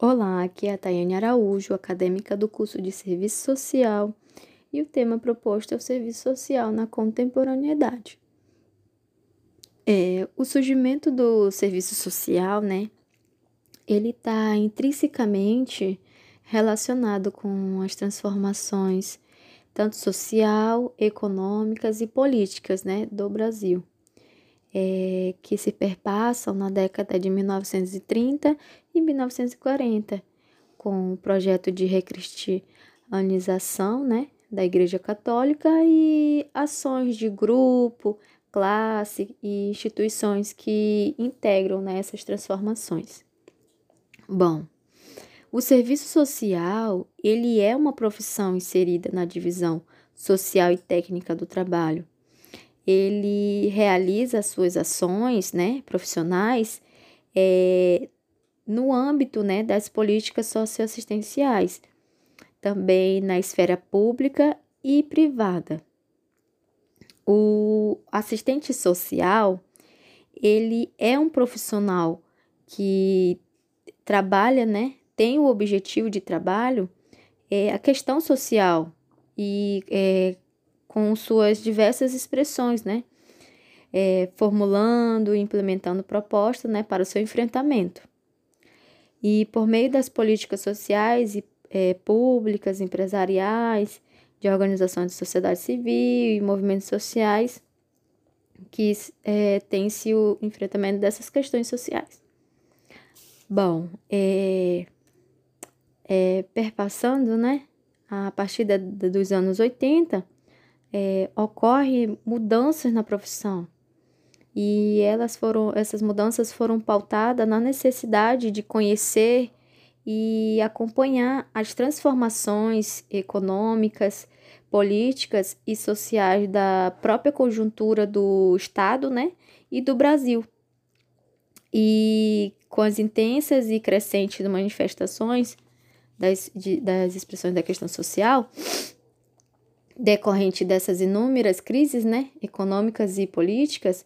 Olá, aqui é a Tayane Araújo, acadêmica do curso de Serviço Social, e o tema proposto é o serviço social na contemporaneidade. É, o surgimento do serviço social, né, ele está intrinsecamente relacionado com as transformações tanto social, econômicas e políticas, né, do Brasil é, que se perpassam na década de 1930 e 1940, com o projeto de recristianização né, da Igreja Católica e ações de grupo, classe e instituições que integram né, essas transformações. Bom, o serviço social, ele é uma profissão inserida na divisão social e técnica do trabalho ele realiza suas ações né, profissionais é, no âmbito né, das políticas socioassistenciais, também na esfera pública e privada. O assistente social, ele é um profissional que trabalha, né, tem o objetivo de trabalho é a questão social e é, com suas diversas expressões, né? É, formulando e implementando propostas né, para o seu enfrentamento. E por meio das políticas sociais e é, públicas, empresariais, de organizações de sociedade civil e movimentos sociais, que é, tem-se o enfrentamento dessas questões sociais. Bom, é, é, perpassando, né, a partir da, dos anos 80, é, ocorre mudanças na profissão e elas foram essas mudanças foram pautadas na necessidade de conhecer e acompanhar as transformações econômicas, políticas e sociais da própria conjuntura do Estado, né, e do Brasil. E com as intensas e crescentes manifestações das, de, das expressões da questão social, decorrente dessas inúmeras crises né, econômicas e políticas,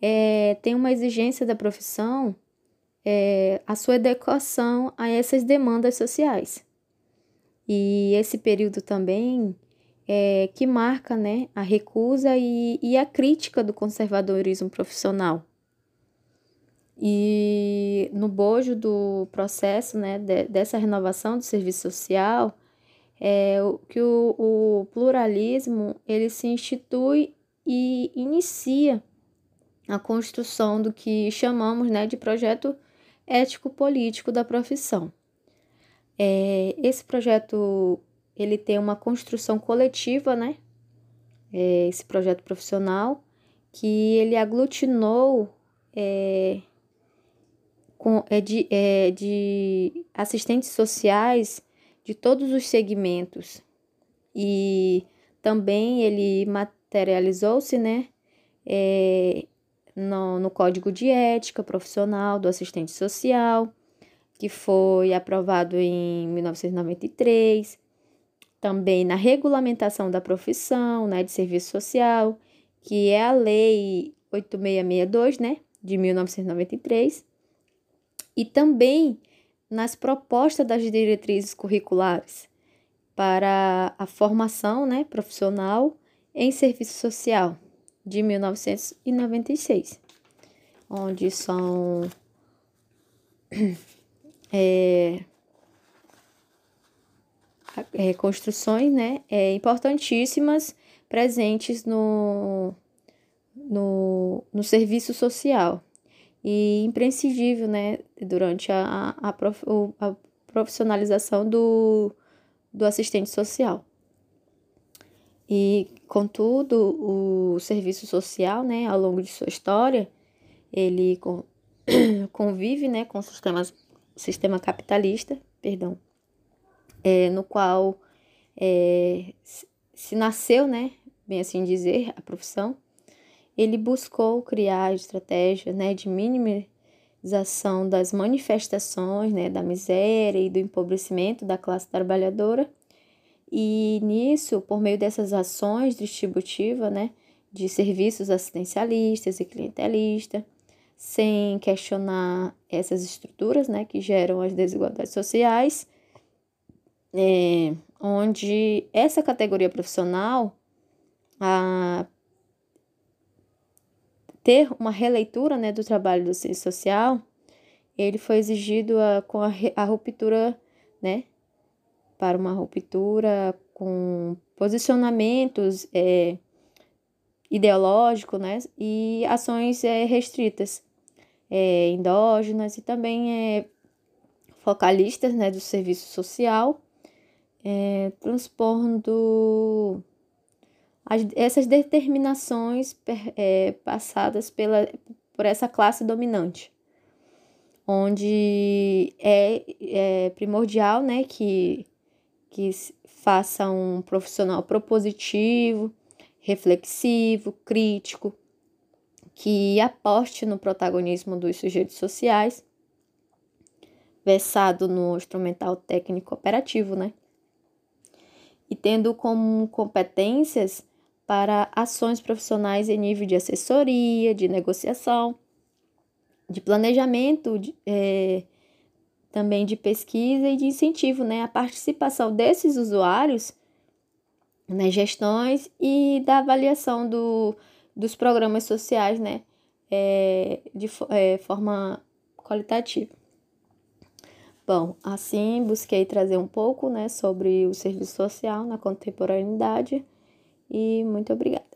é, tem uma exigência da profissão é, a sua adequação a essas demandas sociais. E esse período também é, que marca né, a recusa e, e a crítica do conservadorismo profissional. E no bojo do processo né, de, dessa renovação do serviço social, é, que o, o pluralismo ele se institui e inicia a construção do que chamamos né, de projeto ético-político da profissão. É, esse projeto ele tem uma construção coletiva, né? É, esse projeto profissional que ele aglutinou é, com, é, de, é, de assistentes sociais de todos os segmentos. E também ele materializou-se, né, é, no, no Código de Ética Profissional do Assistente Social, que foi aprovado em 1993, também na regulamentação da profissão, né, de serviço social, que é a Lei 8662, né, de 1993, e também nas propostas das diretrizes curriculares para a formação né, profissional em serviço social de 1996, onde são é, né, é, importantíssimas presentes no, no, no serviço social e imprescindível, né, durante a, a, prof, a profissionalização do, do assistente social. E, contudo, o serviço social, né, ao longo de sua história, ele convive, né, com o sistema, sistema capitalista, perdão, é, no qual é, se nasceu, né, bem assim dizer, a profissão, ele buscou criar estratégias né, de minimização das manifestações né, da miséria e do empobrecimento da classe trabalhadora. E nisso, por meio dessas ações distributivas né, de serviços assistencialistas e clientelistas, sem questionar essas estruturas, né, que geram as desigualdades sociais, é, onde essa categoria profissional a ter uma releitura né, do trabalho do ciência social, ele foi exigido a, com a, a ruptura, né, para uma ruptura com posicionamentos é, ideológicos né, e ações é, restritas, é, endógenas e também é, focalistas né, do serviço social, é, transpondo as, essas determinações é, passadas pela, por essa classe dominante, onde é, é primordial né, que, que faça um profissional propositivo, reflexivo, crítico, que aposte no protagonismo dos sujeitos sociais, versado no instrumental técnico operativo, né? E tendo como competências para ações profissionais em nível de assessoria, de negociação, de planejamento, de, é, também de pesquisa e de incentivo, né, a participação desses usuários nas gestões e da avaliação do, dos programas sociais, né, é, de é, forma qualitativa. Bom, assim busquei trazer um pouco, né, sobre o serviço social na contemporaneidade e muito obrigada.